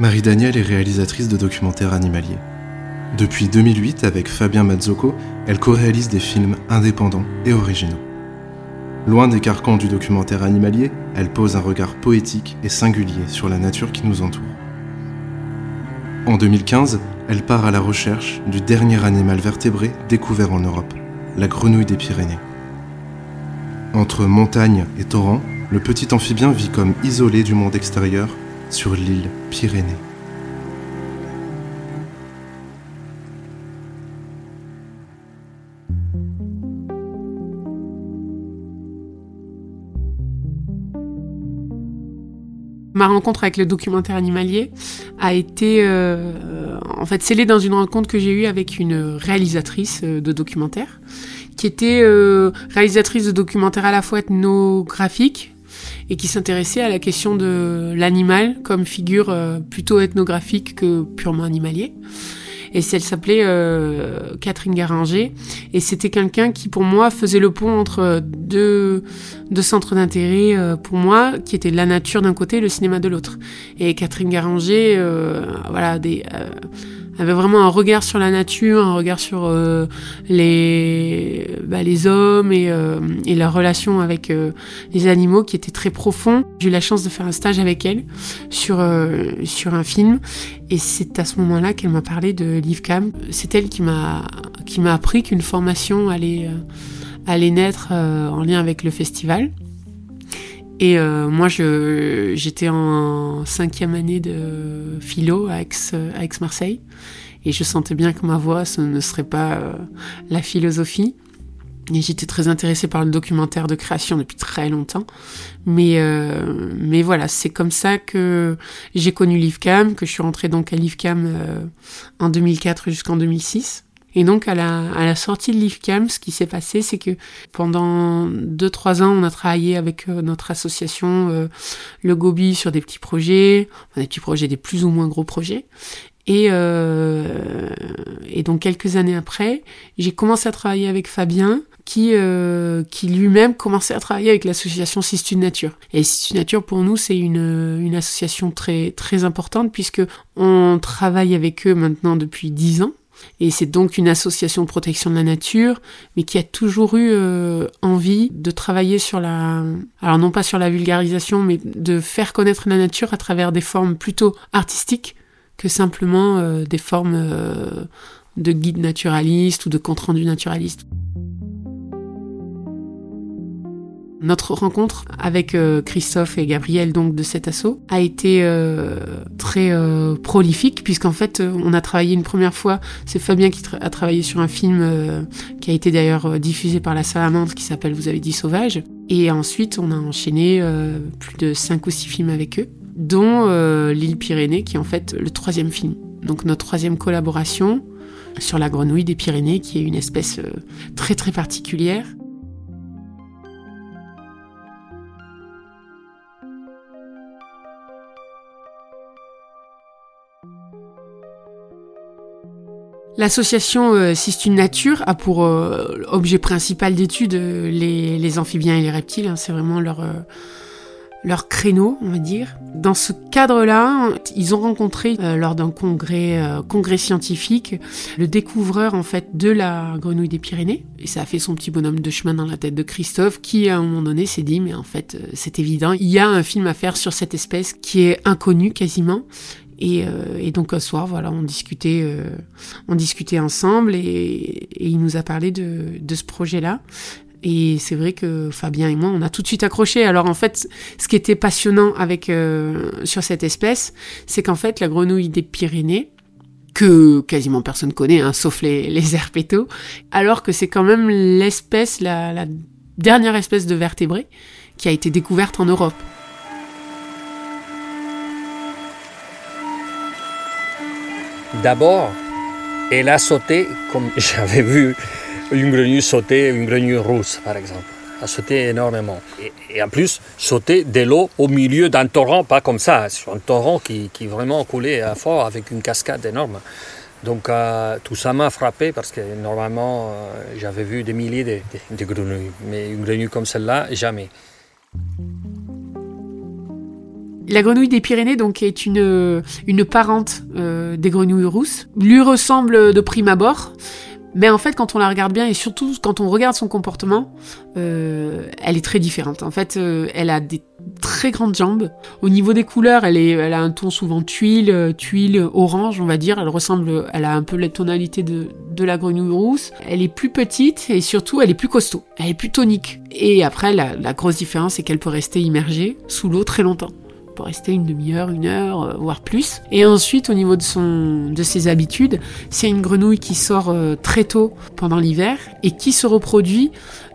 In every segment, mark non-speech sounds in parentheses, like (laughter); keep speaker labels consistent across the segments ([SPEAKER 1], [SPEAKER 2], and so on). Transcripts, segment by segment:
[SPEAKER 1] Marie Danielle est réalisatrice de documentaires animaliers. Depuis 2008, avec Fabien Mazzocco, elle co-réalise des films indépendants et originaux. Loin des carcans du documentaire animalier, elle pose un regard poétique et singulier sur la nature qui nous entoure. En 2015, elle part à la recherche du dernier animal vertébré découvert en Europe, la grenouille des Pyrénées. Entre montagne et torrent, le petit amphibien vit comme isolé du monde extérieur sur l'île Pyrénées.
[SPEAKER 2] Ma rencontre avec le documentaire animalier a été euh, en fait scellée dans une rencontre que j'ai eue avec une réalisatrice euh, de documentaire qui était euh, réalisatrice de documentaires à la fois ethnographiques et qui s'intéressait à la question de l'animal comme figure euh, plutôt ethnographique que purement animalier. Et elle s'appelait euh, Catherine Garanger. Et c'était quelqu'un qui, pour moi, faisait le pont entre deux, centres d'intérêt euh, pour moi, qui étaient la nature d'un côté et le cinéma de l'autre. Et Catherine Garanger, voilà, des avait vraiment un regard sur la nature, un regard sur euh, les, bah, les hommes et, euh, et leur relation avec euh, les animaux qui était très profond. J'ai eu la chance de faire un stage avec elle sur, sur un film et c'est à ce moment-là qu'elle m'a parlé de LiveCam. C'est elle qui m'a qui m'a appris qu'une formation allait, allait naître en lien avec le festival. Et euh, moi, j'étais en cinquième année de philo à Aix-Marseille. Et je sentais bien que ma voix, ce ne serait pas euh, la philosophie. Et j'étais très intéressée par le documentaire de création depuis très longtemps. Mais, euh, mais voilà, c'est comme ça que j'ai connu l'IFCAM, que je suis rentrée donc à l'IFCAM euh, en 2004 jusqu'en 2006. Et donc à la, à la sortie de l'IFCAM, ce qui s'est passé, c'est que pendant 2-3 ans, on a travaillé avec euh, notre association, euh, le Gobi, sur des petits projets, des petits projets, des plus ou moins gros projets. Et, euh, et donc quelques années après, j'ai commencé à travailler avec Fabien, qui, euh, qui lui-même commençait à travailler avec l'association Sistu Nature. Et Sistu Nature, pour nous, c'est une, une association très, très importante puisque on travaille avec eux maintenant depuis 10 ans. Et c'est donc une association protection de la nature, mais qui a toujours eu euh, envie de travailler sur la... Alors non pas sur la vulgarisation, mais de faire connaître la nature à travers des formes plutôt artistiques que simplement euh, des formes euh, de guide naturaliste ou de compte rendu naturaliste. Notre rencontre avec euh, Christophe et Gabriel donc de cet assaut a été euh, très euh, prolifique puisqu'en fait on a travaillé une première fois, c'est Fabien qui a travaillé sur un film qui a été d'ailleurs diffusé par la Salamandre qui s'appelle Vous avez dit sauvage et ensuite on a enchaîné plus de cinq ou six films avec eux dont l'île Pyrénées qui est en fait le troisième film. Donc notre troisième collaboration sur la grenouille des Pyrénées qui est une espèce très très particulière L'association euh, Sistune Nature a pour euh, objet principal d'étude euh, les, amphibiens et les reptiles. Hein. c'est vraiment leur, euh, leur créneau, on va dire. Dans ce cadre-là, ils ont rencontré lors d'un congrès, congrès scientifique le découvreur en fait de la grenouille des Pyrénées. Et ça a fait son petit bonhomme de chemin dans la tête de Christophe, qui à un moment donné s'est dit mais en fait c'est évident, il y a un film à faire sur cette espèce qui est inconnue quasiment euh, et, donc un soir, voilà, on discutait, euh, on discutait ensemble et, il nous a parlé de, ce projet-là. Et c'est vrai que Fabien et moi, on a tout de suite accroché. Alors en fait, ce qui était passionnant avec euh, sur cette espèce, c'est qu'en fait, la grenouille des Pyrénées, que quasiment personne connaît, hein, sauf les, les (laughs) alors que c'est quand même l'espèce, la, la dernière espèce de vertébrés qui a été découverte en Europe.
[SPEAKER 3] D'abord, elle a sauté comme (laughs) j'avais vu une grenouille sauter, une grenouille rousse par exemple. Elle a sauté énormément. Et, en plus, sauter de l'eau au milieu d'un torrent, pas comme ça, sur un torrent qui, vraiment coulait fort avec une cascade énorme. Donc euh, tout ça m'a frappé parce que normalement euh, j'avais vu des milliers de, grenouilles, mais une grenouille comme celle-là, jamais.
[SPEAKER 2] La grenouille des Pyrénées donc est une, une parente euh, des grenouilles rousses. Lui ressemble de prime abord, mais en fait, quand on la regarde bien et surtout quand on regarde son comportement, euh, elle est très différente. En fait, euh, elle a des très grandes jambes. Au niveau des couleurs, elle, a un ton souvent tuile, euh, tuile orange, on va dire. Elle ressemble, elle a un peu la tonalité de, de la grenouille rousse. Elle est plus petite et surtout, elle est plus costaud. Elle est plus tonique. Et après, la, la grosse différence, c'est qu'elle peut rester immergée sous l'eau très longtemps rester une demi-heure, une heure, euh, voire plus. Et ensuite, au niveau de, son, de ses habitudes, c'est une grenouille qui sort euh, très tôt pendant l'hiver et qui se reproduit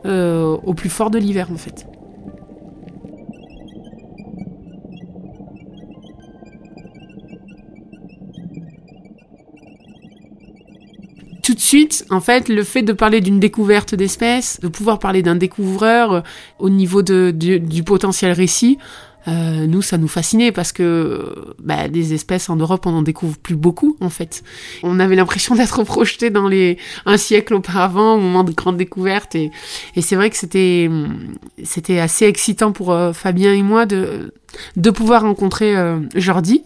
[SPEAKER 2] euh, au plus fort de l'hiver en fait. tout de suite, en fait, le fait de parler d'une découverte d'espèces, de pouvoir parler d'un découvreur au niveau de, du potentiel récit, euh, nous, ça nous fascinait parce que bah, des espèces en Europe, on n'en découvre plus beaucoup en fait. On avait l'impression (laughs) d'être projeté dans les un siècle auparavant, au moment de grandes découvertes, et, et c'est vrai que c'était c'était assez excitant pour euh, Fabien et moi de de pouvoir rencontrer euh, Jordi.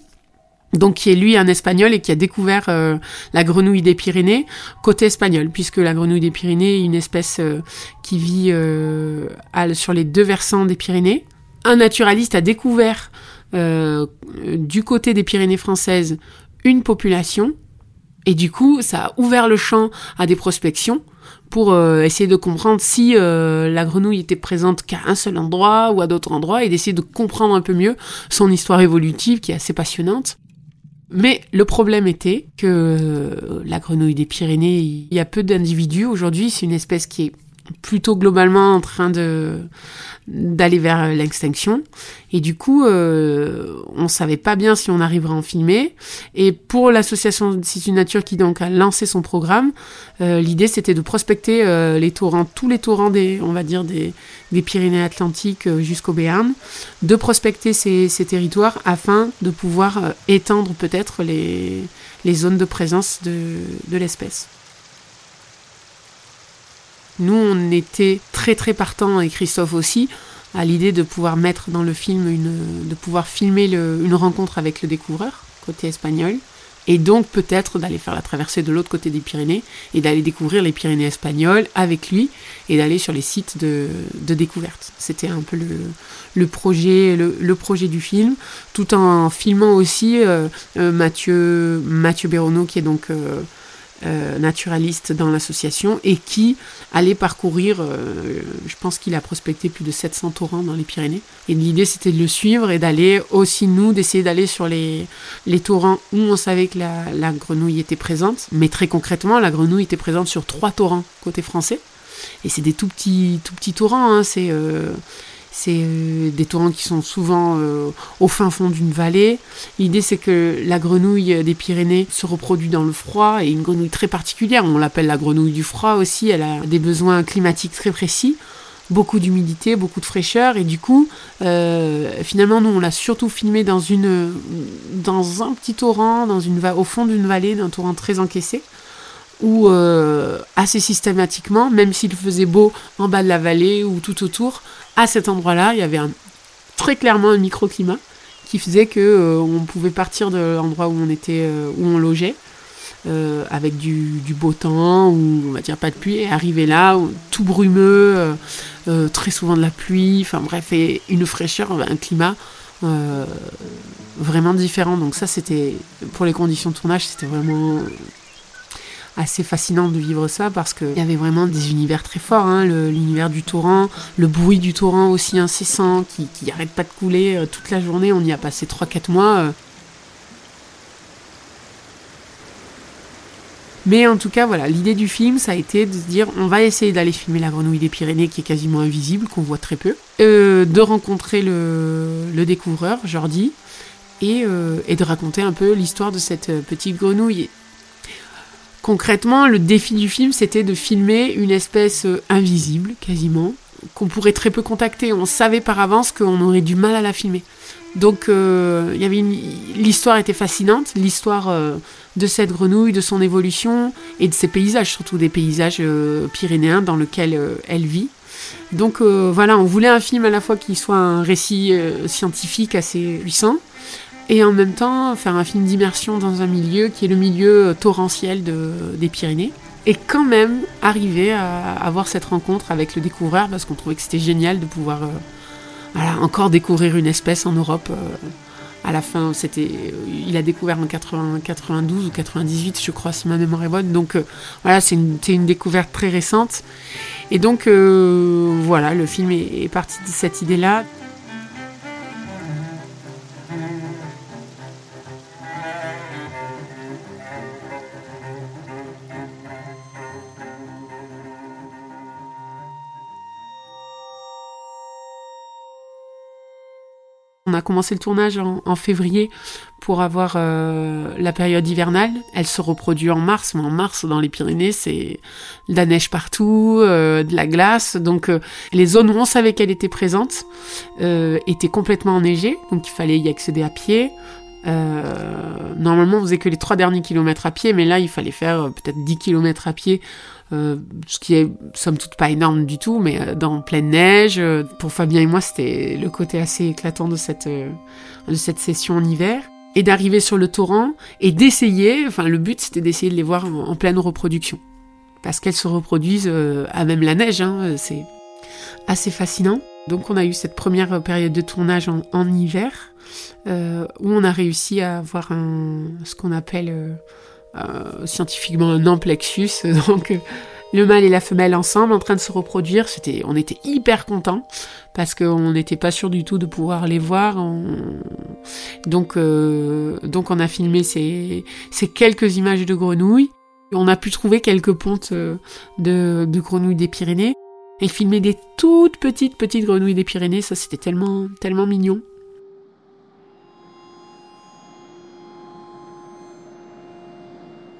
[SPEAKER 2] Donc qui est lui un espagnol et qui a découvert euh, la grenouille des Pyrénées côté espagnol puisque la grenouille des Pyrénées est une espèce qui vit sur les deux versants des Pyrénées un naturaliste a découvert euh, du côté des Pyrénées françaises une population, et du coup, ça a ouvert le champ à des prospections pour euh, essayer de comprendre si euh, la grenouille était présente qu'à un seul endroit ou à d'autres endroits, et d'essayer de comprendre un peu mieux son histoire évolutive qui est assez passionnante. Mais le problème était que la grenouille des Pyrénées, il y a peu d'individus aujourd'hui, c'est une espèce qui est plutôt globalement en train de d'aller vers l'extinction. Et du coup euh, on savait pas bien si on arriverait à en filmer. Et pour l'association Situ Nature qui donc a lancé son programme euh, l'idée c'était de prospecter euh, les torrents tous les torrents des on va dire des, Pyrénées Atlantiques euh, jusqu'au Béarn de prospecter ces, ces, territoires afin de pouvoir euh, étendre peut-être les, les zones de présence de l'espèce nous, on était très très partants, et Christophe aussi, à l'idée de pouvoir mettre dans le film, une, de pouvoir filmer une rencontre avec le découvreur, côté espagnol, et donc peut-être d'aller faire la traversée de l'autre côté des Pyrénées, et d'aller découvrir les Pyrénées espagnoles avec lui, et d'aller sur les sites de, découverte. C'était un peu le, projet, le, projet du film, tout en filmant aussi euh, euh, Mathieu, Mathieu Béronneau, qui est donc... Euh, euh, naturaliste dans l'association et qui allait parcourir, euh, je pense qu'il a prospecté plus de 700 torrents dans les Pyrénées. Et l'idée c'était de le suivre et d'aller aussi nous, d'essayer d'aller sur les, les torrents où on savait que la, grenouille était présente. Mais très concrètement, la grenouille était présente sur trois torrents côté français. Et c'est des tout petits, tout petits torrents, hein, c'est... Euh, c'est euh, des torrents qui sont souvent euh, au fin fond d'une vallée. L'idée, c'est que la grenouille des Pyrénées se reproduit dans le froid et une grenouille très particulière. On l'appelle la grenouille du froid aussi. Elle a des besoins climatiques très précis beaucoup d'humidité, beaucoup de fraîcheur, et du coup, euh, finalement, nous, on l'a surtout filmé dans une, dans un petit torrent, dans une au fond d'une vallée, d'un torrent très encaissé, où assez systématiquement, même s'il faisait beau en bas de la vallée ou tout autour, à cet endroit-là, il y avait très clairement un microclimat qui faisait que euh, on pouvait partir de l'endroit où on était, euh, où on logeait, euh, avec du, beau temps ou on va dire pas de pluie, et arriver là tout brumeux, très souvent de la pluie, enfin bref, et une fraîcheur, un climat vraiment différent. Donc ça, c'était pour les conditions de tournage, c'était vraiment assez fascinant de vivre ça parce qu'il y avait vraiment des univers très forts. Hein, l'univers du torrent, le bruit du torrent aussi incessant qui, qui arrête pas de couler euh, toute la journée. On y a passé 3-4 mois. Euh. Mais en tout cas, voilà, l'idée du film, ça a été de se dire, on va essayer d'aller filmer la grenouille des Pyrénées qui est quasiment invisible, qu'on voit très peu, euh, de rencontrer le, découvreur, Jordi, et, de raconter un peu l'histoire de cette petite grenouille Concrètement, le défi du film, c'était de filmer une espèce euh, invisible, quasiment, qu'on pourrait très peu contacter. On savait par avance qu'on aurait du mal à la filmer. Donc, euh, y avait l'histoire était fascinante, l'histoire euh, de cette grenouille, de son évolution et de ses paysages, surtout des paysages pyrénéens dans lesquels elle vit. Donc voilà, on voulait un film à la fois qui soit un récit scientifique assez puissant, et en même temps faire un film d'immersion dans un milieu qui est le milieu torrentiel des Pyrénées. Et quand même arriver à avoir cette rencontre avec le découvreur parce qu'on trouvait que c'était génial de pouvoir euh, encore découvrir une espèce en Europe. Euh, à la fin, c'était, il a découvert en 92 ou 98, je crois, si ma mémoire est bonne. Donc euh, voilà, c'est une, découverte très récente. Et donc voilà, le film est parti de cette idée-là. On a commencé le tournage en, février pour avoir euh, la période hivernale. Elle se reproduit en mars, mais en mars dans les Pyrénées, c'est de la neige partout, euh, de la glace. Donc euh, les zones où on savait qu'elle était présente étaient complètement enneigées, donc il fallait y accéder à pied. Normalement, on faisait que les trois derniers kilomètres à pied, mais là, il fallait faire peut-être 10 kilomètres à pied euh, ce qui est somme toute pas énorme du tout, mais euh, dans pleine neige. Euh, pour Fabien et moi, c'était le côté assez éclatant de cette, de cette session en hiver. Et d'arriver sur le torrent et d'essayer, enfin le but c'était d'essayer de les voir en, pleine reproduction. Parce qu'elles se reproduisent à même la neige, hein, c'est assez fascinant. Donc on a eu cette première période de tournage en, hiver, où on a réussi à avoir ce qu'on appelle euh, scientifiquement un amplexus, (laughs) donc euh, le mâle et la femelle ensemble en train de se reproduire. On était hyper contents parce qu'on n'était pas sûr du tout de pouvoir les voir. Donc, euh, on a filmé ces, quelques images de grenouilles. On a pu trouver quelques pontes de grenouilles des Pyrénées et filmer des toutes petites petites grenouilles des Pyrénées. Ça, c'était tellement tellement mignon.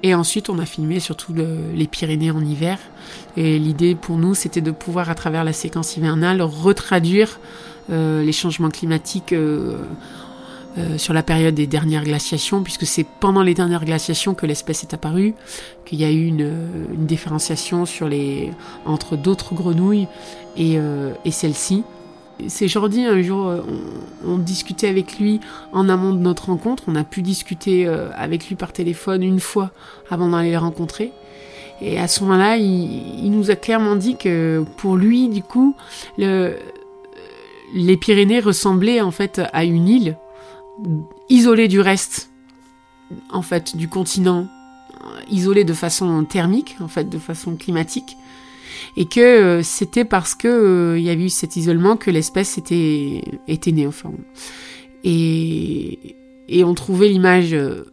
[SPEAKER 2] Et ensuite, on a filmé surtout les Pyrénées en hiver. Et l'idée pour nous, c'était de pouvoir, à travers la séquence hivernale, retraduire euh, les changements climatiques euh, euh, sur la période des dernières glaciations, puisque c'est pendant les dernières glaciations que l'espèce est apparue, qu'il y a eu une, une différenciation entre d'autres grenouilles et, et celle-ci. C'est Jordi, un jour, euh, on, discutait avec lui en amont de notre rencontre. On a pu discuter euh, avec lui par téléphone une fois avant d'aller les rencontrer. Et à ce moment-là, il, nous a clairement dit que pour lui, du coup, les Pyrénées ressemblaient en fait à une île isolée du reste, en fait, du continent, isolée de façon thermique, en fait, de façon climatique et que euh, c'était parce que euh, y avait eu cet isolement que l'espèce était, était née. Et, et on trouvait l'image euh,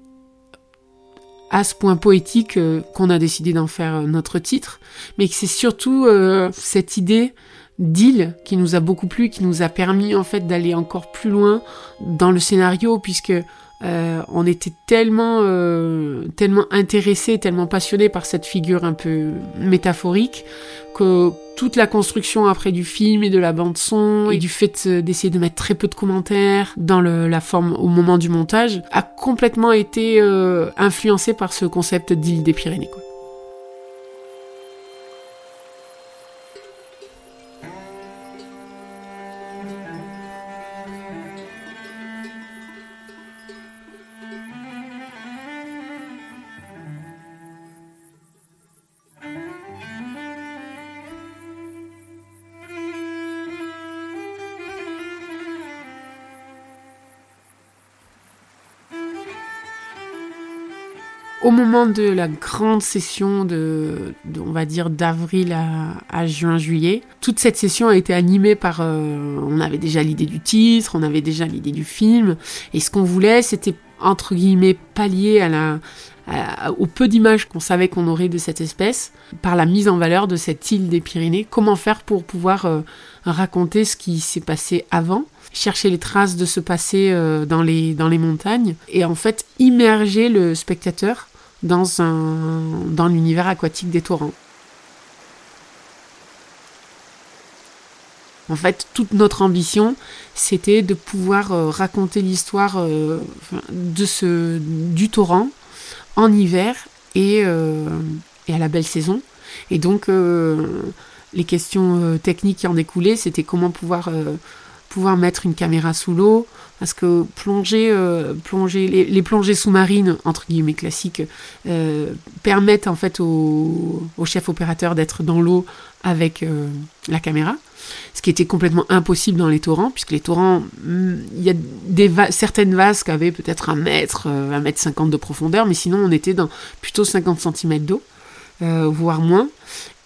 [SPEAKER 2] à ce point poétique qu'on a décidé d'en faire notre titre, mais que c'est surtout cette idée d'île qui nous a beaucoup plu, qui nous a permis en fait d'aller encore plus loin dans le scénario, puisque euh, on était tellement, euh, tellement intéressés, tellement passionnés par cette figure un peu métaphorique que toute la construction après du film et de la bande son et du fait d'essayer de mettre très peu de commentaires dans la forme au moment du montage a complètement été euh, influencé par ce concept d'île des Pyrénées. Au moment de la grande session de, on va dire d'avril à, juin-juillet, toute cette session a été animée par, euh, on avait déjà l'idée du titre, on avait déjà l'idée du film, et ce qu'on voulait, c'était entre guillemets pallier au peu d'images qu'on savait qu'on aurait de cette espèce, par la mise en valeur de cette île des Pyrénées. Comment faire pour pouvoir euh, raconter ce qui s'est passé avant, chercher les traces de ce passé euh, dans les montagnes, et en fait immerger le spectateur dans, un, dans l'univers aquatique des torrents. En fait, toute notre ambition, c'était de pouvoir euh, raconter l'histoire euh, du torrent en hiver et, euh, et, à la belle saison. Et donc, les questions techniques qui en découlaient, c'était comment pouvoir, pouvoir mettre une caméra sous l'eau, parce que plonger, plonger les, plongées sous-marines, entre guillemets classiques, permettent en fait au, chef opérateur d'être dans l'eau avec la caméra ce qui était complètement impossible dans les torrents, puisque les torrents, hmm, il y a des certaines vases qui avaient peut-être un mètre, euh, un mètre cinquante de profondeur, mais sinon on était dans plutôt 50 cm d'eau, euh, voire moins.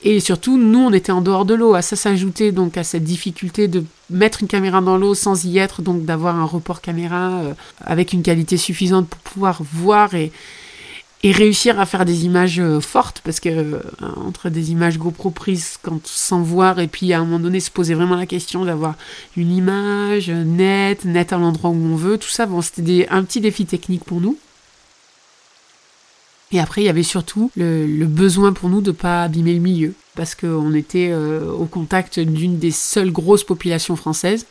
[SPEAKER 2] Et surtout, nous, on était en dehors de l'eau. À ça s'ajoutait donc à cette difficulté de mettre une caméra dans l'eau sans y être, donc d'avoir un report caméra euh, avec une qualité suffisante pour pouvoir voir et, réussir à faire des images euh, fortes parce que euh, entre des images GoPro prises quand sans voir et puis à un moment donné se poser vraiment la question d'avoir une image nette, nette à l'endroit où on veut, tout ça, bon, c'était un petit défi technique pour nous. Et après, il y avait surtout le, besoin pour nous de ne pas abîmer le milieu, parce qu'on était euh, au contact d'une des seules grosses populations françaises.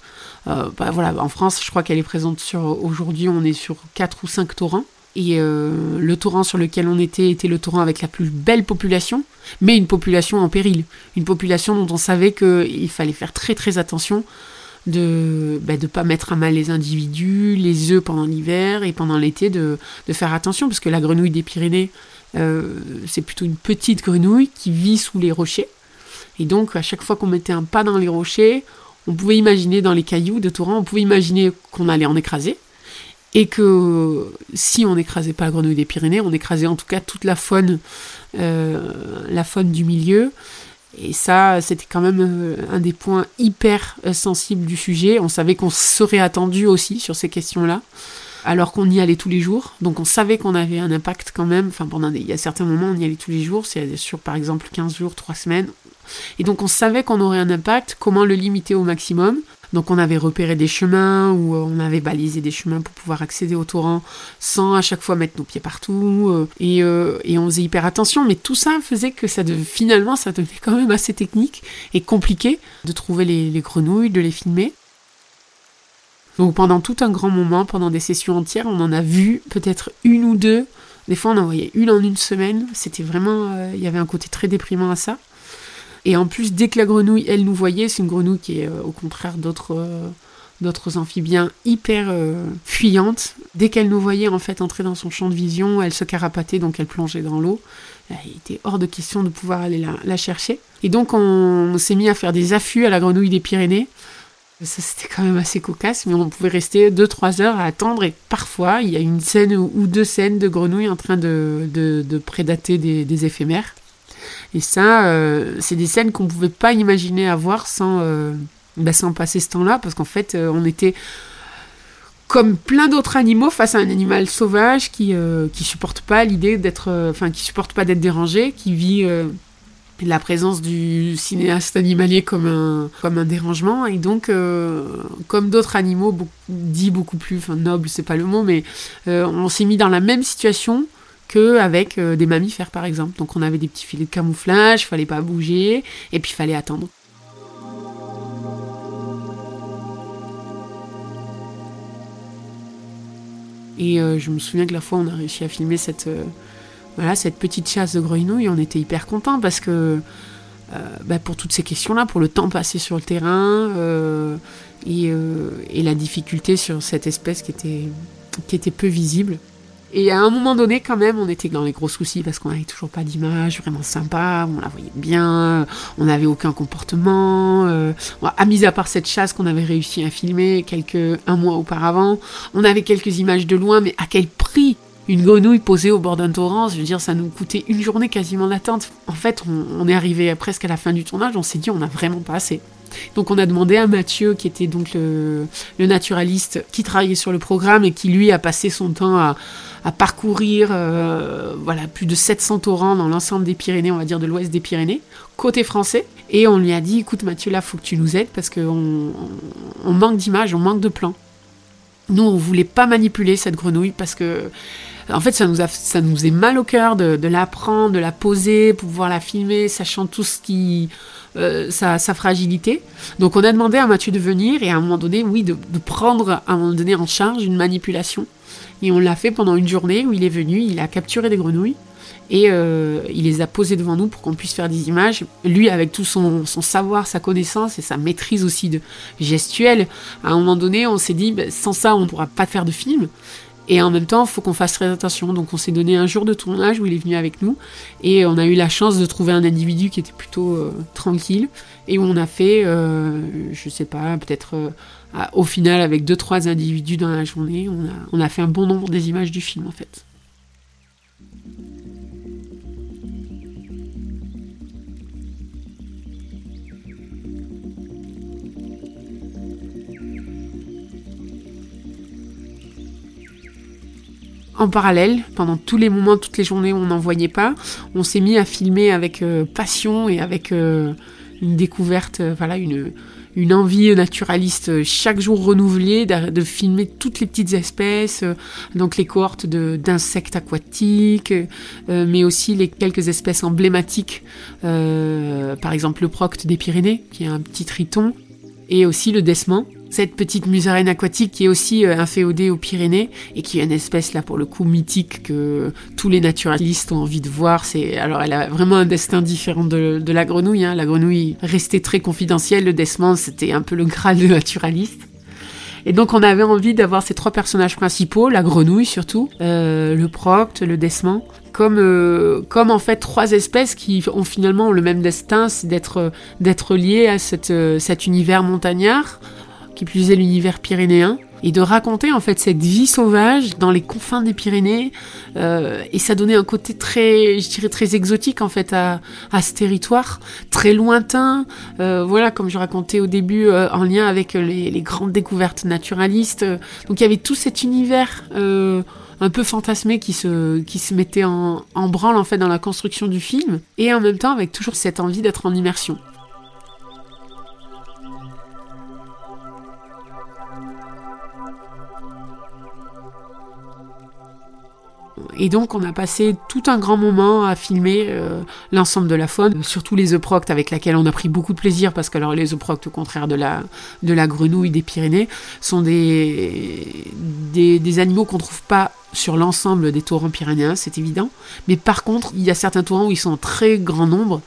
[SPEAKER 2] bah, voilà, en France, je crois qu'elle est présente sur. Aujourd'hui, on est sur 4 ou 5 torrents. Et euh, le torrent sur lequel on était était le torrent avec la plus belle population, mais une population en péril. Une population dont on savait qu'il fallait faire très très attention de ne bah, pas mettre à mal les individus, les œufs pendant l'hiver et pendant l'été, de, faire attention, parce que la grenouille des Pyrénées, euh, c'est plutôt une petite grenouille qui vit sous les rochers. Et donc, à chaque fois qu'on mettait un pas dans les rochers, on pouvait imaginer dans les cailloux de torrent, on pouvait imaginer qu'on allait en écraser et que si on n'écrasait pas la grenouille des Pyrénées, on écrasait en tout cas toute la faune, euh, la faune du milieu. Et ça, c'était quand même euh, un des points hyper euh, sensibles du sujet. On savait qu'on serait attendu aussi sur ces questions-là, alors qu'on y allait tous les jours. Donc on savait qu'on avait un impact quand même. Enfin, pendant il y a certains moments, on y allait tous les jours. C'est sur par exemple 15 jours, 3 semaines. Et donc on savait qu'on aurait un impact. Comment le limiter au maximum? Donc on avait repéré des chemins ou on avait balisé des chemins pour pouvoir accéder au torrent sans à chaque fois mettre nos pieds partout euh, euh, et, on faisait hyper attention. Mais tout ça faisait que ça finalement ça devenait quand même assez technique et compliqué de trouver les, grenouilles, de les filmer. Donc pendant tout un grand moment, pendant des sessions entières, on en a vu peut-être une ou deux. Des fois on en voyait une en une semaine. C'était vraiment, euh, il y avait un côté très déprimant à ça. Et en plus, dès que la grenouille, elle nous voyait, c'est une grenouille qui est euh, au contraire d'autres euh, d'autres amphibiens hyper euh, fuyante. Dès qu'elle nous voyait en fait entrer dans son champ de vision, elle se carapatait, donc elle plongeait dans l'eau. Il était hors de question de pouvoir aller la, chercher. Et donc on, s'est mis à faire des affûts à la grenouille des Pyrénées. Ça c'était quand même assez cocasse, mais on pouvait rester 2-3 heures à attendre et parfois il y a une scène ou deux scènes de grenouilles en train de, de, prédater des éphémères. Et ça, euh, c'est des scènes qu'on ne pouvait pas imaginer avoir sans, euh, bah, sans passer ce temps-là, parce qu'en fait, euh, on était comme plein d'autres animaux face à un animal sauvage qui ne supporte pas l'idée d'être, enfin qui supporte pas d'être dérangé, qui vit la présence du cinéaste animalier comme un, comme un dérangement. Et donc, comme d'autres animaux, dit beaucoup plus, enfin noble, c'est pas le mot, mais on s'est mis dans la même situation qu'avec euh, des mammifères par exemple. Donc on avait des petits filets de camouflage, fallait pas bouger, et puis fallait attendre. Et euh, je me souviens que la fois on a réussi à filmer cette, euh, voilà, cette petite chasse de grenouilles, on était hyper contents parce que bah, pour toutes ces questions-là, pour le temps passé sur le terrain et, et, la difficulté sur cette espèce qui était, qui était peu visible. Et à un moment donné, quand même, on était dans les gros soucis parce qu'on n'avait toujours pas d'image vraiment sympa, on la voyait bien, on n'avait aucun comportement. Euh, à mis à part cette chasse qu'on avait réussi à filmer quelques un mois auparavant, on avait quelques images de loin, mais à quel prix une grenouille posée au bord d'un torrent, je veux dire, ça nous coûtait une journée quasiment d'attente. En fait, on, on est arrivé presque à la fin du tournage, on s'est dit on n'a vraiment pas assez. Donc on a demandé à Mathieu, qui était donc le, naturaliste qui travaillait sur le programme et qui lui a passé son temps à, parcourir euh, voilà, plus de 700 torrents dans l'ensemble des Pyrénées, on va dire de l'ouest des Pyrénées, côté français. Et on lui a dit, écoute Mathieu, là, faut que tu nous aides parce qu'on on manque d'images, on manque de plans. Nous, on voulait pas manipuler cette grenouille parce que en fait, ça nous, a, ça nous faisait mal au cœur de, la prendre, de la poser, pouvoir la filmer, sachant tout ce qui. Euh, sa, fragilité. Donc, on a demandé à Mathieu de venir et à un moment donné, oui, de, prendre à un moment donné en charge une manipulation. Et on l'a fait pendant une journée où il est venu, il a capturé des grenouilles et euh, il les a posées devant nous pour qu'on puisse faire des images. Lui, avec tout son, savoir, sa connaissance et sa maîtrise aussi de gestuelle, à un moment donné, on s'est dit, ben, sans ça, on ne pourra pas faire de film. Et en même temps, il faut qu'on fasse très attention. Donc on s'est donné un jour de tournage où il est venu avec nous. Et on a eu la chance de trouver un individu qui était plutôt euh, tranquille. Et où on a fait, euh, je sais pas, peut-être euh, au final avec deux trois individus dans la journée, on a, on a fait un bon nombre des images du film en fait. En parallèle, pendant tous les moments, toutes les journées où on n'en voyait pas, on s'est mis à filmer avec euh, passion et avec euh, une découverte, euh, voilà, une, une envie naturaliste chaque jour renouvelée de, filmer toutes les petites espèces, donc les cohortes d'insectes aquatiques, mais aussi les quelques espèces emblématiques, par exemple le procte des Pyrénées, qui est un petit triton, et aussi le desman, cette petite musaraigne aquatique qui est aussi euh, inféodée aux Pyrénées et qui est une espèce là pour le coup mythique que tous les naturalistes ont envie de voir. C'est alors elle a vraiment un destin différent de, la grenouille. Hein. La grenouille restait très confidentielle. Le Desmond c'était un peu le graal de naturaliste. Et donc on avait envie d'avoir ces trois personnages principaux, la grenouille surtout, euh, le procte, le Desmond, comme euh, comme en fait trois espèces qui ont finalement le même destin, c'est d'être d'être liées à cette, cet univers montagnard qui plus est l'univers pyrénéen, et de raconter en fait cette vie sauvage dans les confins des Pyrénées. Euh, et ça donnait un côté très, je dirais très exotique en fait à, ce territoire, très lointain. Euh, voilà, comme je racontais au début, euh, en lien avec les, les, grandes découvertes naturalistes. Donc il y avait tout cet univers. un peu fantasmé qui se, qui se mettait en, en branle en fait dans la construction du film et en même temps avec toujours cette envie d'être en immersion. Et donc on a passé tout un grand moment à filmer euh, l'ensemble de la faune, surtout les euproctes avec laquelle on a pris beaucoup de plaisir parce que alors les au contraire de la, grenouille des Pyrénées sont des, des, animaux qu'on trouve pas sur l'ensemble des torrents pyrénéens, c'est évident. Mais par contre, il y a certains torrents où ils sont en très grand nombre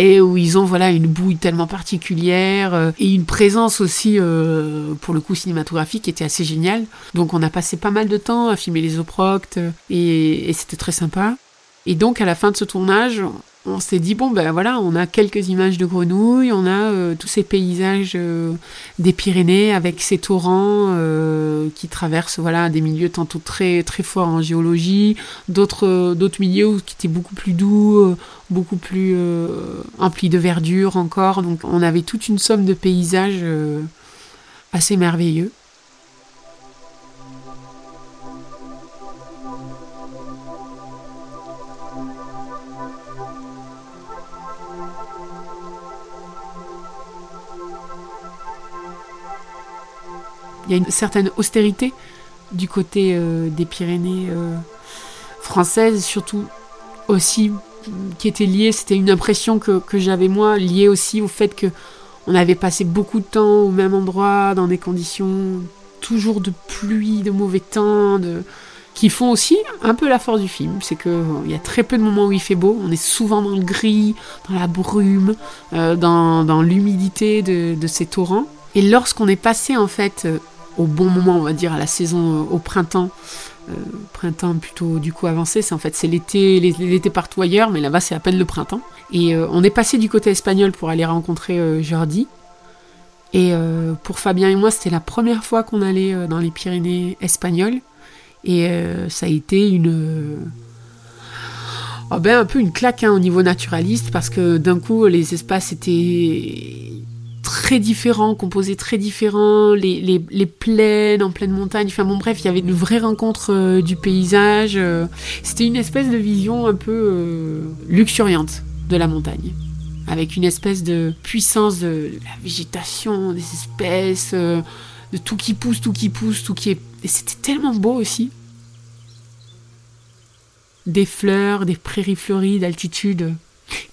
[SPEAKER 2] et où ils ont voilà une bouille tellement particulière euh, et une présence aussi euh, pour le coup cinématographique qui était assez géniale. Donc on a passé pas mal de temps à filmer les oproctes et, et c'était très sympa. Et donc à la fin de ce tournage, on s'est dit bon ben voilà on a quelques images de grenouilles on a euh, tous ces paysages euh, des Pyrénées avec ces torrents euh, qui traversent voilà des milieux tantôt très très forts en géologie d'autres d'autres milieux qui étaient beaucoup plus doux beaucoup plus emplis de verdure encore. Donc on avait toute une somme de paysages assez merveilleux Il y a une certaine austérité du côté euh, des Pyrénées euh, françaises, surtout aussi qui était liée, c'était une impression que, j'avais moi, liée aussi au fait que on avait passé beaucoup de temps au même endroit, dans des conditions toujours de pluie, de mauvais temps, de... qui font aussi un peu la force du film. C'est qu'il y a très peu de moments où il fait beau, on est souvent dans le gris, dans la brume, euh, dans, l'humidité de, de, ces torrents. Et lorsqu'on est passé en fait au bon moment, on va dire, à la saison euh, au printemps. Euh, printemps plutôt du coup avancé, c'est en fait c'est l'été, l'été partout ailleurs, mais là-bas c'est à peine le printemps. Et euh, on est passé du côté espagnol pour aller rencontrer Jordi. Et pour Fabien et moi, c'était la première fois qu'on allait dans les Pyrénées espagnoles. Et ça a été une. Oh ben, un peu une claque hein, au niveau naturaliste parce que d'un coup les espaces étaient très différents, composés très différents, les, les, les, plaines en pleine montagne, enfin bon bref, il y avait une vraie rencontre euh, du paysage. Euh. C'était une espèce de vision un peu euh, luxuriante de la montagne, avec une espèce de puissance de, la végétation, des espèces, de tout qui pousse, tout qui pousse, tout qui est. Et c'était tellement beau aussi. Des fleurs, des prairies fleuries d'altitude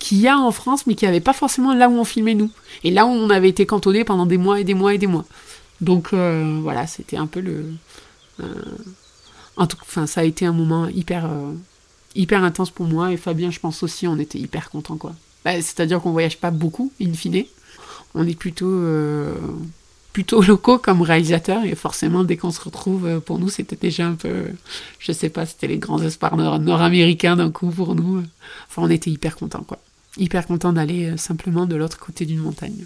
[SPEAKER 2] qu'il y a en France, mais qui n'y avait pas forcément là où on filmait nous. Et là où on avait été cantonné pendant des mois et des mois et des mois. Donc euh, voilà, c'était un peu le. Euh, en tout, enfin, ça a été un moment hyper, euh, hyper intense pour moi et Fabien, je pense aussi, on était hyper content quoi. Bah, c'est-à-dire qu'on voyage pas beaucoup, in fine. On est plutôt, plutôt locaux comme réalisateurs et forcément dès qu'on se retrouve, pour nous, c'était déjà un peu, je sais pas, c'était les grands espoirs nord-américains d'un coup pour nous. Enfin, on était hyper contents quoi. Hyper contents d'aller simplement de l'autre côté d'une montagne.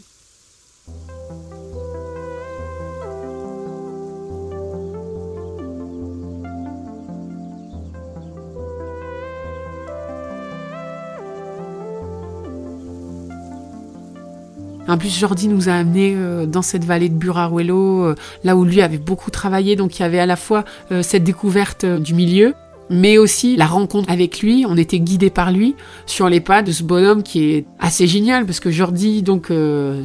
[SPEAKER 2] En plus, Jordi nous a amenés euh, dans cette vallée de Buraruelo, euh, là où lui avait beaucoup travaillé. Donc, il y avait à la fois euh, cette découverte du milieu, mais aussi la rencontre avec lui. On était guidés par lui sur les pas de ce bonhomme qui est assez génial parce que Jordi, donc,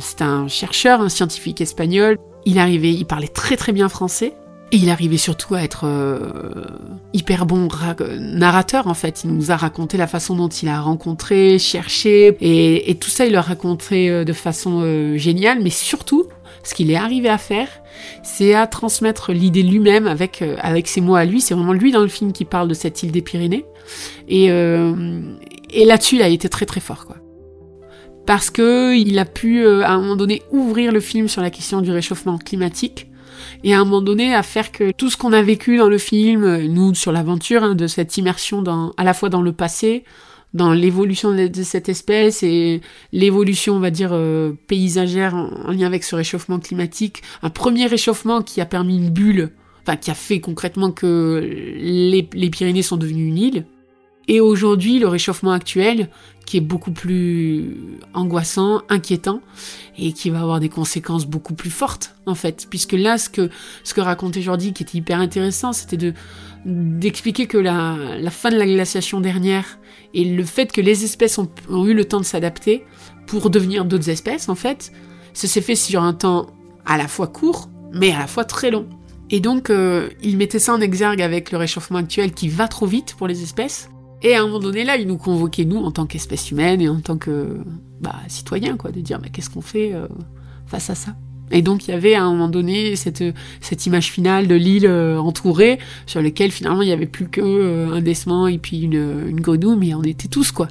[SPEAKER 2] c'est un chercheur, un scientifique espagnol. Il arrivait, il parlait très très bien français. Et il arrivait surtout à être euh, hyper bon narrateur en fait. Il nous a raconté la façon dont il a rencontré, cherché, et, tout ça il l'a raconté euh, de façon euh, géniale. Mais surtout, ce qu'il est arrivé à faire, c'est à transmettre l'idée lui-même avec avec ses mots à lui. C'est vraiment lui dans le film qui parle de cette île des Pyrénées. Et, et là-dessus, il a été très très fort quoi parce que il a pu à un moment donné ouvrir le film sur la question du réchauffement climatique et à un moment donné à faire que tout ce qu'on a vécu dans le film, nous sur l'aventure, hein, de cette immersion à la fois dans le passé, dans l'évolution de, cette espèce et l'évolution, on va dire, euh, paysagère en, lien avec ce réchauffement climatique. Un premier réchauffement qui a permis une bulle, enfin qui a fait concrètement que les, les Pyrénées sont devenues une île. Et aujourd'hui, le réchauffement actuel, qui est beaucoup plus angoissant, inquiétant, et qui va avoir des conséquences beaucoup plus fortes, en fait. Puisque là, ce que, ce que racontait Jordi, qui était hyper intéressant, c'était de, d'expliquer que la, la fin de la glaciation dernière, et le fait que les espèces ont, eu le temps de s'adapter pour devenir d'autres espèces, en fait, ça s'est fait sur un temps à la fois court, mais à la fois très long. Et donc, euh, il mettait ça en exergue avec le réchauffement actuel qui va trop vite pour les espèces, et à un moment donné, là, il nous convoquait, nous, en tant qu'espèce humaine et en tant que bah, citoyen, quoi, de dire, mais qu'est-ce qu'on fait euh, face à ça? Et donc il y avait à un moment donné cette, image finale de l'île euh, entourée sur laquelle finalement il n'y avait plus qu'un euh, décement et puis une, une grenouille, mais on était tous quoi.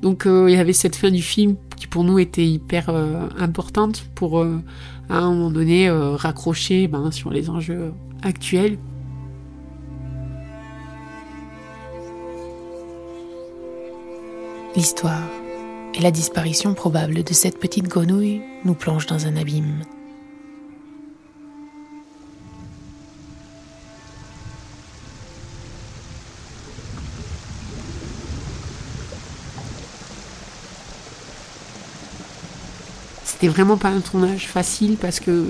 [SPEAKER 2] Donc il y avait cette fin du film qui pour nous était hyper importante pour à un moment donné raccrocher ben, sur les enjeux actuels
[SPEAKER 4] L'histoire et la disparition probable de cette petite grenouille nous plongent dans un abîme.
[SPEAKER 2] C'était vraiment pas un tournage facile parce que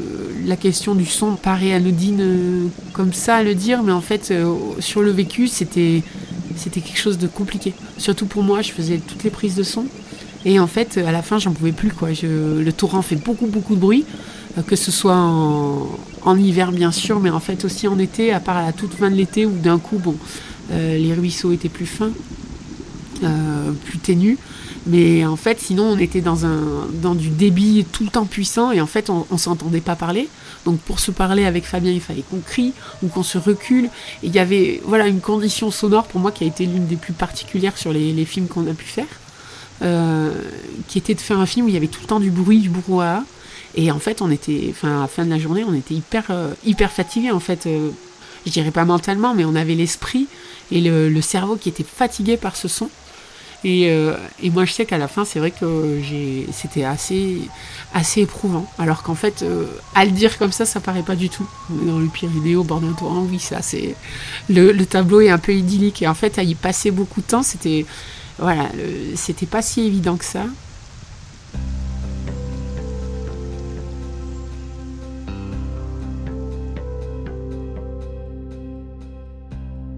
[SPEAKER 2] la question du son paraît anodine euh, comme ça à le dire, mais en fait, euh, sur le vécu, c'était c'était quelque chose de compliqué. Surtout pour moi, je faisais toutes les prises de son. Et en fait, à la fin, j'en pouvais plus. Quoi. le torrent fait beaucoup, beaucoup de bruit, euh, que ce soit en, hiver, bien sûr, mais en fait aussi en été, à part la toute fin de l'été, où d'un coup, bon, euh, les ruisseaux étaient plus fins, euh, plus ténus. Mais en fait, sinon, on était dans, un, dans du débit tout le temps puissant, et en fait, on ne s'entendait pas parler. Donc pour se parler avec Fabien, il fallait qu'on crie ou qu'on se recule. Et il y avait voilà une condition sonore pour moi qui a été l'une des plus particulières sur les, films qu'on a pu faire, euh, qui était de faire un film où il y avait tout le temps du bruit, du brouhaha. Et en fait, on était, enfin, à la fin de la journée, on était hyper, euh, hyper fatigué en fait. Euh, je dirais pas mentalement, mais on avait l'esprit et le cerveau qui était fatigué par ce son. Euh, et, moi, je sais qu'à la fin, c'est vrai que c'était assez, assez éprouvant. Alors qu'en fait, euh, à le dire comme ça, ça paraît pas du tout. Dans le Pyrénées, au bord d'un torrent, oui, ça, c'est. Le, tableau est un peu idyllique. Et en fait, à y passer beaucoup de temps, c'était. Voilà, c'était pas si évident que ça.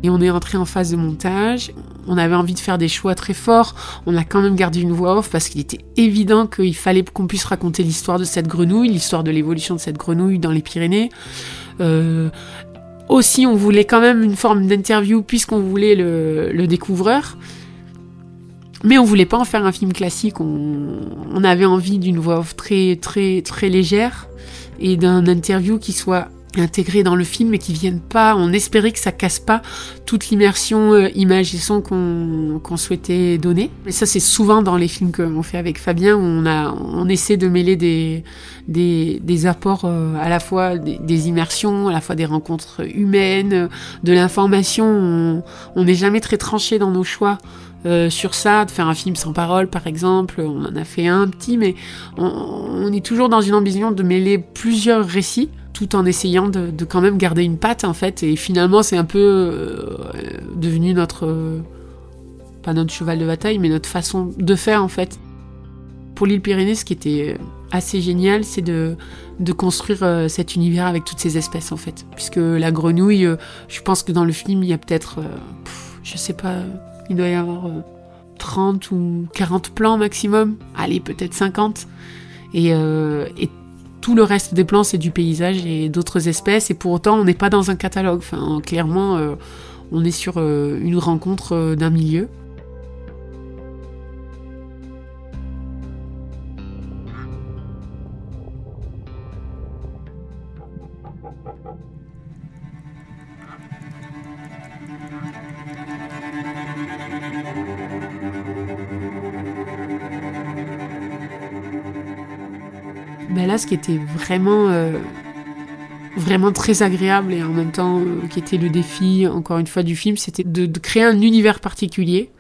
[SPEAKER 2] Et on est entré en phase de montage. On avait envie de faire des choix très forts. On a quand même gardé une voix off parce qu'il était évident qu'il fallait qu'on puisse raconter l'histoire de cette grenouille, l'histoire de l'évolution de cette grenouille dans les Pyrénées. Euh, aussi, on voulait quand même une forme d'interview puisqu'on voulait le, découvreur. Mais on voulait pas en faire un film classique. On, on avait envie d'une voix off très, très, très légère et d'un interview qui soit intégré dans le film et qui viennent pas, on espérait que ça casse pas toute l'immersion euh, image et son qu'on souhaitait donner. Et ça c'est souvent dans les films qu'on fait avec Fabien où on a on essaie de mêler des des, des apports euh, à la fois des, immersions, à la fois des rencontres humaines, de l'information. On n'est jamais très tranché dans nos choix. Euh, sur ça, de faire un film sans parole par exemple, on en a fait un petit, mais on, on est toujours dans une ambition de mêler plusieurs récits tout en essayant de, quand même garder une patte en fait. Et finalement, c'est un peu euh, devenu notre pas notre cheval de bataille, mais notre façon de faire en fait. Pour l'île Pyrénées, ce qui était assez génial, c'est de, de construire euh, cet univers avec toutes ces espèces en fait. Puisque la grenouille, euh, je pense que dans le film, il y a peut-être, je sais pas, il doit y avoir 30 ou 40 plans maximum. Allez, peut-être 50. Et, tout le reste des plans, c'est du paysage et d'autres espèces. Et pour autant, on n'est pas dans un catalogue. Clairement, euh, on est sur euh, une rencontre euh, d'un milieu. Ce qui était vraiment, euh, vraiment très agréable et en même temps euh, qui était le défi, encore une fois, du film, c'était de, créer un univers particulier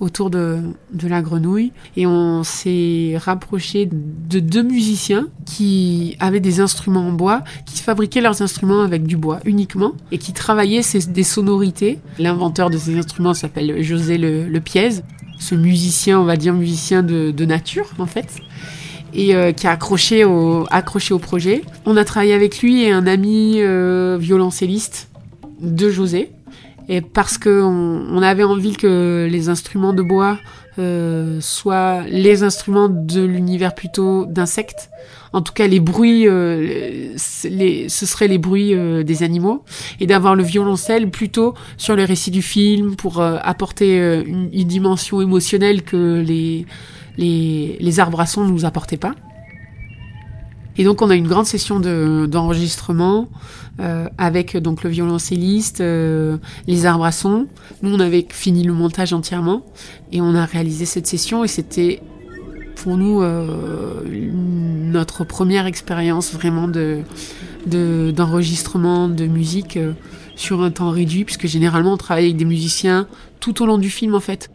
[SPEAKER 2] autour de, la grenouille. Et on s'est rapproché de deux musiciens qui avaient des instruments en bois, qui fabriquaient leurs instruments avec du bois uniquement et qui travaillaient des sonorités. L'inventeur de ces instruments s'appelle José Le, le. Ce musicien, on va dire musicien de nature en fait et euh, qui a accroché au, accroché au projet. On a travaillé avec lui et un ami euh, violoncelliste de José. Et parce qu'on on avait envie que les instruments de bois euh, soient les instruments de l'univers plutôt d'insectes. En tout cas, les bruits, euh, les, ce seraient les bruits euh, des animaux. Et d'avoir le violoncelle plutôt sur le récit du film pour apporter une, une, dimension émotionnelle que les, les, les arbres à son ne nous apportaient pas. Et donc on a une grande session d'enregistrement euh, avec donc le violoncelliste, euh, les arbres à son. Nous on avait fini le montage entièrement et on a réalisé cette session et c'était pour nous euh, notre première expérience vraiment de d'enregistrement de, musique euh, sur un temps réduit puisque généralement on travaille avec des musiciens tout au long du film en fait.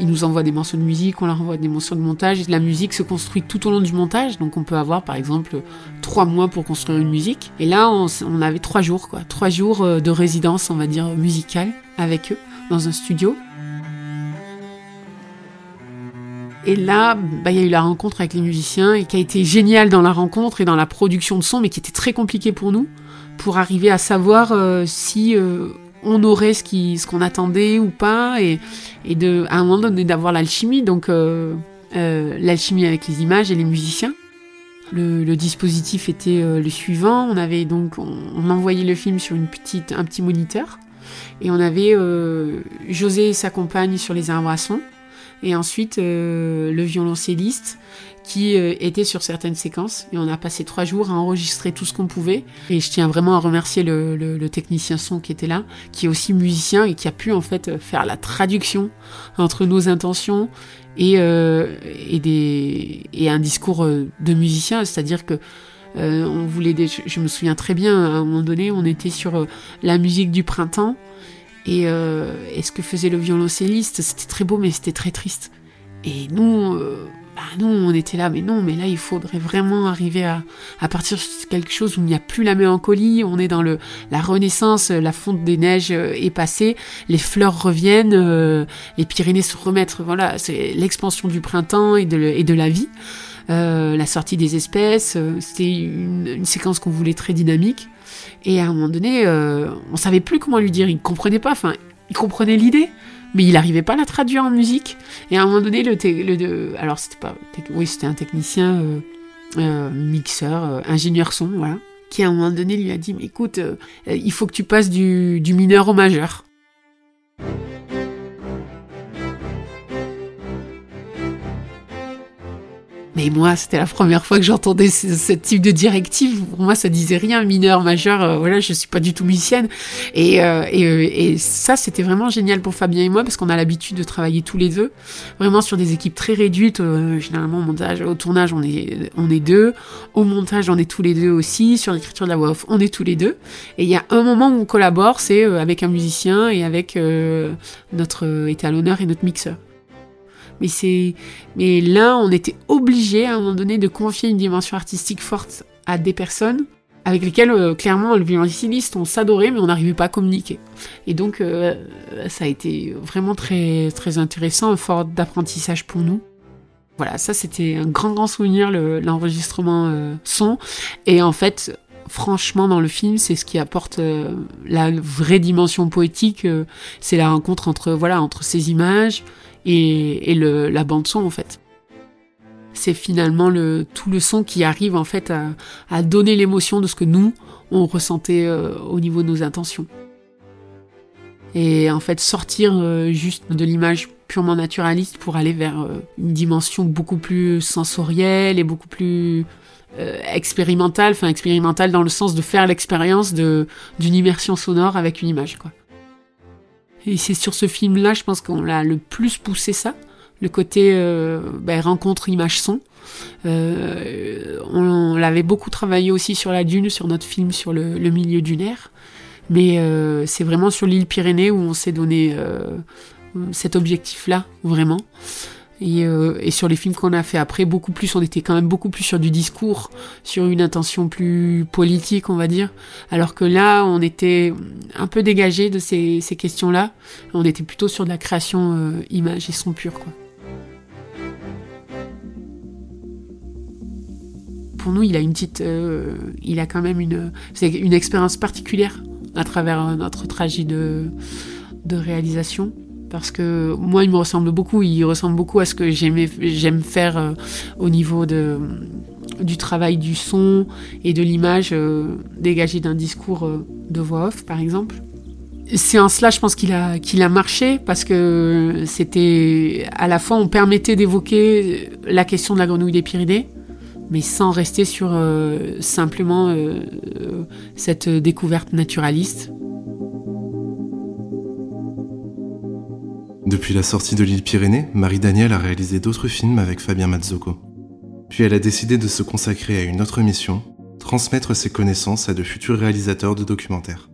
[SPEAKER 2] Ils nous envoient des morceaux de musique, on leur envoie des morceaux de montage. La musique se construit tout au long du montage, donc on peut avoir par exemple trois mois pour construire une musique. Et là, on, avait trois jours, quoi, trois jours euh, de résidence, on va dire musicale, avec eux dans un studio. Et là, bah, il y a eu la rencontre avec les musiciens et qui a été génial dans la rencontre et dans la production de son, mais qui était très compliqué pour nous, pour arriver à savoir euh, si euh, on aurait ce qu'on attendait ou pas et, de à un moment donné d'avoir l'alchimie. Donc euh, euh, l'alchimie avec les images et les musiciens. Le, dispositif était euh, le suivant. On envoyait le film sur une petite un petit moniteur. Et on avait José et sa compagne sur les arbres et ensuite le violoncelliste qui euh, était sur certaines séquences. Et on a passé trois jours à enregistrer tout ce qu'on pouvait. Et je tiens vraiment à remercier le, le, le, technicien son qui était là, qui est aussi musicien et qui a pu en fait faire la traduction entre nos intentions et, euh, et, des, et un discours euh, de musicien. C'est-à-dire que euh, on voulait des, je me souviens très bien, à un moment donné, on était sur euh, la musique du printemps. Et, euh, et, ce que faisait le violoncelliste, c'était très beau, mais c'était très triste. Et nous, euh, bah nous, on était là, mais non, mais là, il faudrait vraiment arriver à, à partir de quelque chose où il n'y a plus la mélancolie, on est dans le, la renaissance, la fonte des neiges est passée, les fleurs reviennent, euh, les Pyrénées se remettent, voilà, c'est l'expansion du printemps et de, de la vie. la sortie des espèces. C'était une, séquence qu'on voulait très dynamique. Et à un moment donné, on savait plus comment lui dire. Il comprenait pas. Enfin, il comprenait l'idée, mais il n'arrivait pas à la traduire en musique. Et à un moment donné, le, le alors c'était pas, oui, c'était un technicien, mixeur, ingénieur son, voilà qui à un moment donné lui a dit, mais écoute, euh, il faut que tu passes du, du mineur au majeur. Mais moi, c'était la première fois que j'entendais ce, type de directive. Pour moi, ça disait rien, mineur, majeur. Euh, voilà, je suis pas du tout musicienne. Et, euh, et, euh, et ça, c'était vraiment génial pour Fabien et moi parce qu'on a l'habitude de travailler tous les deux, vraiment sur des équipes très réduites. généralement, au montage, au tournage, on est on est deux. Au montage, on est tous les deux aussi. Sur l'écriture de la voix off, on est tous les deux. Et il y a un moment où on collabore, c'est avec un musicien et avec notre étalonneur et notre mixeur. Mais c'est, mais là, on était obligé à un moment donné de confier une dimension artistique forte à des personnes avec lesquelles, euh, clairement, le violoncelliste, on s'adorait, mais on n'arrivait pas à communiquer. Et donc, euh, ça a été vraiment très, très intéressant, fort d'apprentissage pour nous. Voilà, ça c'était un grand, grand souvenir, l'enregistrement euh, son. Et en fait, franchement, dans le film, c'est ce qui apporte la vraie dimension poétique. c'est la rencontre entre, voilà, entre ces images, et, la bande son en fait. C'est finalement le, tout le son qui arrive en fait à, donner l'émotion de ce que nous on ressentait euh, au niveau de nos intentions. Et en fait sortir euh, juste de l'image purement naturaliste pour aller vers euh, une dimension beaucoup plus sensorielle et beaucoup plus expérimentale, enfin expérimentale dans le sens de faire l'expérience d'une immersion sonore avec une image quoi. Et c'est sur ce film-là, je pense qu'on l'a le plus poussé ça, le côté euh, ben, rencontre image-son. Euh, on, l'avait beaucoup travaillé aussi sur la dune, sur notre film sur le, milieu dunaire. Mais euh, c'est vraiment sur l'île Pyrénées où on s'est donné cet objectif-là, vraiment. Euh, et, sur les films qu'on a fait après, beaucoup plus, on était quand même beaucoup plus sur du discours, sur une intention plus politique, on va dire. Alors que là, on était un peu dégagé de ces, questions-là. On était plutôt sur de la création euh, image et son pur. Pour nous, il a une petite, euh, il a quand même une, c'est une expérience particulière à travers notre trajet de réalisation parce que moi il me ressemble beaucoup, il ressemble beaucoup à ce que j'aime faire euh, au niveau de, du travail du son et de l'image euh, dégagée d'un discours euh, de voix off par exemple. C'est en cela je pense qu'il a, qu'il a marché parce que c'était à la fois on permettait d'évoquer la question de la grenouille des Pyrénées mais sans rester sur simplement cette découverte naturaliste
[SPEAKER 1] Depuis la sortie de l'île Pyrénées, Marie-Danielle a réalisé d'autres films avec Fabien Mazzocco. Puis elle a décidé de se consacrer à une autre mission, transmettre ses connaissances à de futurs réalisateurs de documentaires.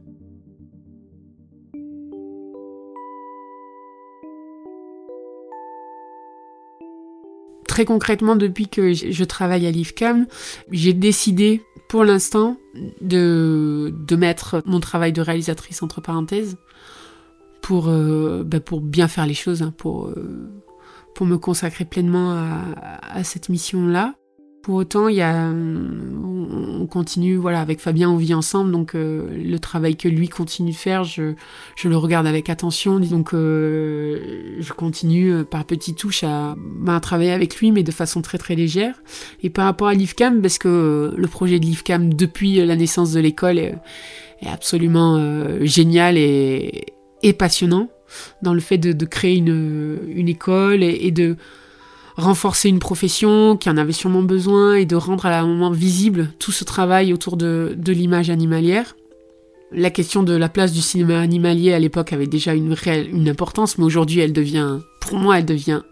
[SPEAKER 2] Très concrètement, depuis que je travaille à l'IFCAM, j'ai décidé pour l'instant de, de mettre mon travail de réalisatrice entre parenthèses pour, euh, bah, pour bien faire les choses, hein, pour, euh, pour me consacrer pleinement à, cette mission-là. Pour autant, y a, on continue, voilà, avec Fabien, on vit ensemble, donc euh, le travail que lui continue de faire, je, je le regarde avec attention, donc je continue par petites touches à, bah, à, travailler avec lui, mais de façon très très légère. Et par rapport à l'IFCAM, parce que le projet de l'IFCAM depuis la naissance de l'école est, absolument génial et, passionnant dans le fait de, créer une, école et, de renforcer une profession qui en avait sûrement besoin et de rendre à un moment visible tout ce travail autour de, l'image animalière. La question de la place du cinéma animalier à l'époque avait déjà une importance, mais aujourd'hui elle devient, pour moi, elle devient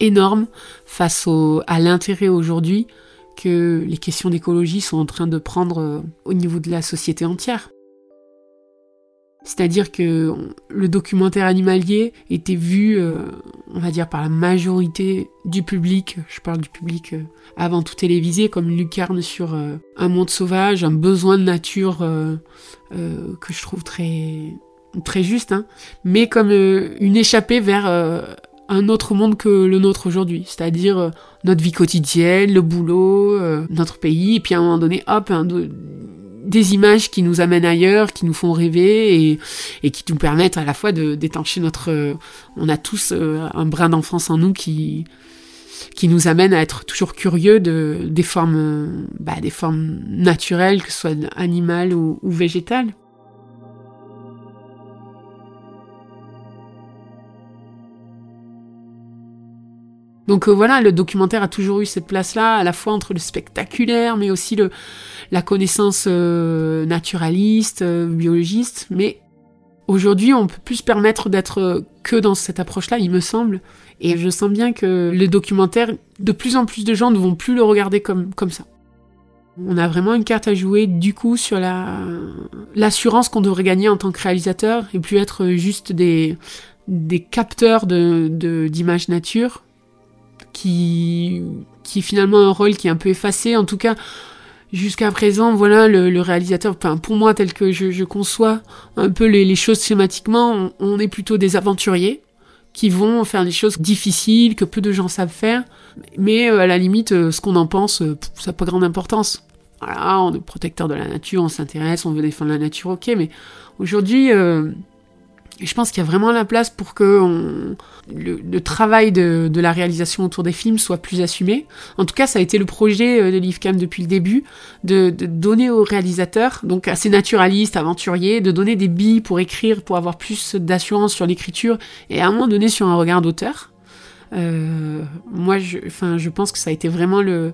[SPEAKER 2] énorme face à l'intérêt aujourd'hui que les questions d'écologie sont en train de prendre euh, au niveau de la société entière. C'est-à-dire que le documentaire animalier était vu, euh, on va dire, par la majorité du public, je parle du public euh, avant tout télévisé, comme lucarne sur euh, un monde sauvage, un besoin de nature que je trouve très, très juste, hein, mais comme une échappée vers un autre monde que le nôtre aujourd'hui, c'est-à-dire notre vie quotidienne, le boulot, notre pays, et puis à un moment donné, hop, un, des images qui nous amènent ailleurs, qui nous font rêver et, qui nous permettent à la fois de d'étancher notre... Euh, on a tous un brin d'enfance en nous qui qui nous amène à être toujours curieux de des formes bah, des formes naturelles que ce soit animales ou végétales. Donc euh, voilà, le documentaire a toujours eu cette place-là, à la fois entre le spectaculaire, mais aussi la connaissance euh, naturaliste, euh, biologiste. Mais aujourd'hui, on peut plus se permettre d'être que dans cette approche-là, il me semble. Et je sens bien que le documentaire, de plus en plus de gens ne vont plus le regarder comme, ça. On a vraiment une carte à jouer du coup sur la l'assurance qu'on devrait gagner en tant que réalisateur et plus être juste des des capteurs d'images nature qui, qui est finalement un rôle qui est un peu effacé. En tout cas, jusqu'à présent, voilà, le, réalisateur, enfin, pour moi, tel que je, conçois un peu les, choses schématiquement, on, est plutôt des aventuriers qui vont faire des choses difficiles, que peu de gens savent faire. Mais euh, à la limite, euh, ce qu'on en pense, euh, ça n'a pas grande importance. Voilà, on est protecteur de la nature, on s'intéresse, on veut défendre la nature, ok, mais aujourd'hui, je pense qu'il y a vraiment la place pour que le, travail de, la réalisation autour des films soit plus assumé. En tout cas, ça a été le projet euh, de l'IFCAM depuis le début, de, donner aux réalisateurs, donc assez naturalistes, aventuriers, de donner des billes pour écrire, pour avoir plus d'assurance sur l'écriture, et à un moment donné sur un regard d'auteur. Euh, moi, enfin, je pense que ça a été vraiment le,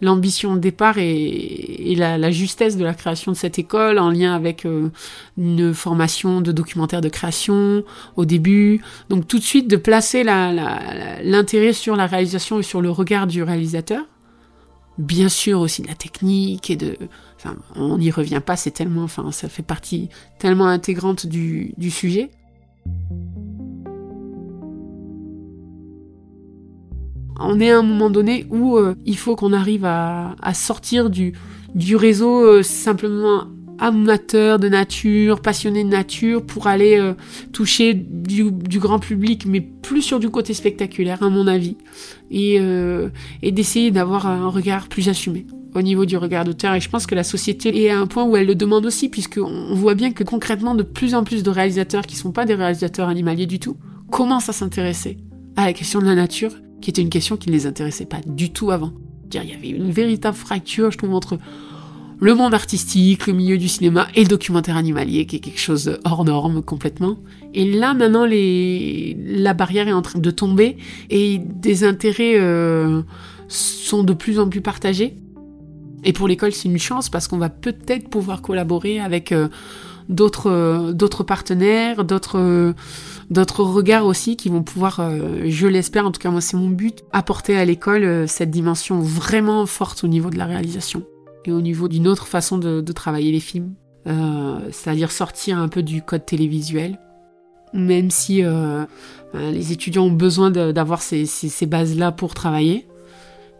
[SPEAKER 2] l'ambition de départ et, la, justesse de la création de cette école en lien avec euh, une formation de documentaire de création au début. Donc tout de suite de placer l'intérêt sur la réalisation et sur le regard du réalisateur. Bien sûr aussi de la technique et de... On n'y revient pas, c'est tellement... Enfin, ça fait partie tellement intégrante du sujet. On est à un moment donné où euh, il faut qu'on arrive à, sortir du, réseau euh, simplement amateur de nature, passionné de nature, pour aller euh, toucher du, grand public, mais plus sur du côté spectaculaire, à mon avis, et, d'essayer d'avoir un regard plus assumé au niveau du regard d'auteur. Et je pense que la société est à un point où elle le demande aussi, puisqu'on voit bien que concrètement, de plus en plus de réalisateurs qui sont pas des réalisateurs animaliers du tout, commencent à s'intéresser à la question de la nature qui était une question qui ne les intéressait pas du tout avant. Il y avait une véritable fracture, je trouve, entre le monde artistique, le milieu du cinéma et le documentaire animalier, qui est quelque chose hors norme complètement. Et là, maintenant, la barrière est en train de tomber et des intérêts euh, sont de plus en plus partagés. Et pour l'école, c'est une chance parce qu'on va peut-être pouvoir collaborer avec euh, euh, d'autres partenaires, d'autres d'autres regards aussi qui vont pouvoir, euh, je l'espère, en tout cas moi c'est mon but, apporter à l'école euh, cette dimension vraiment forte au niveau de la réalisation et au niveau d'une autre façon de, travailler les films, euh, c'est-à-dire sortir un peu du code télévisuel, même si ben, les étudiants ont besoin d'avoir ces, ces, bases-là pour travailler.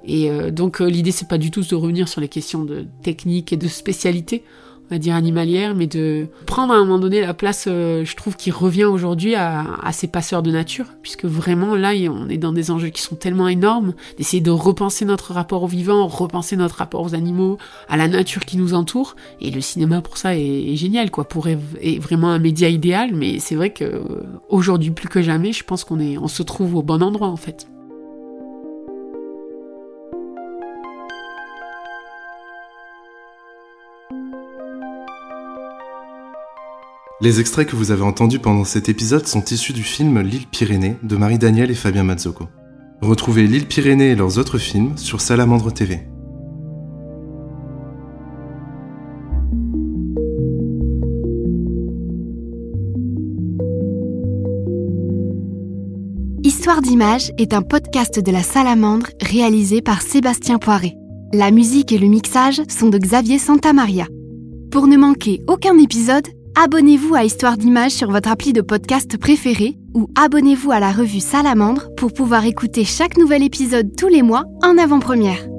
[SPEAKER 2] Et donc l'idée c'est pas du tout de revenir sur les questions de technique et de spécialité, on va dire animalière, mais de prendre à un moment donné la place, euh, je trouve, qui revient aujourd'hui à, ces passeurs de nature, puisque vraiment là, on est dans des enjeux qui sont tellement énormes, d'essayer de repenser notre rapport au vivant, repenser notre rapport aux animaux, à la nature qui nous entoure, et le cinéma pour ça est, génial, quoi, pour est vraiment un média idéal, mais c'est vrai que euh, aujourd'hui plus que jamais, je pense qu'on est, on se trouve au bon endroit en fait.
[SPEAKER 1] Les extraits que vous avez entendus pendant cet épisode sont issus du film L'île Pyrénées de Marie Daniel et Fabien Mazzocco. Retrouvez L'île Pyrénées et leurs autres films sur Salamandre TV.
[SPEAKER 5] Histoire d'image est un podcast de la Salamandre réalisé par Sébastien Poiré. La musique et le mixage sont de Xavier Santamaria. Pour ne manquer aucun épisode, abonnez-vous à Histoire d'Image sur votre appli de podcast préféré ou abonnez-vous à la revue Salamandre pour pouvoir écouter chaque nouvel épisode tous les mois en avant-première.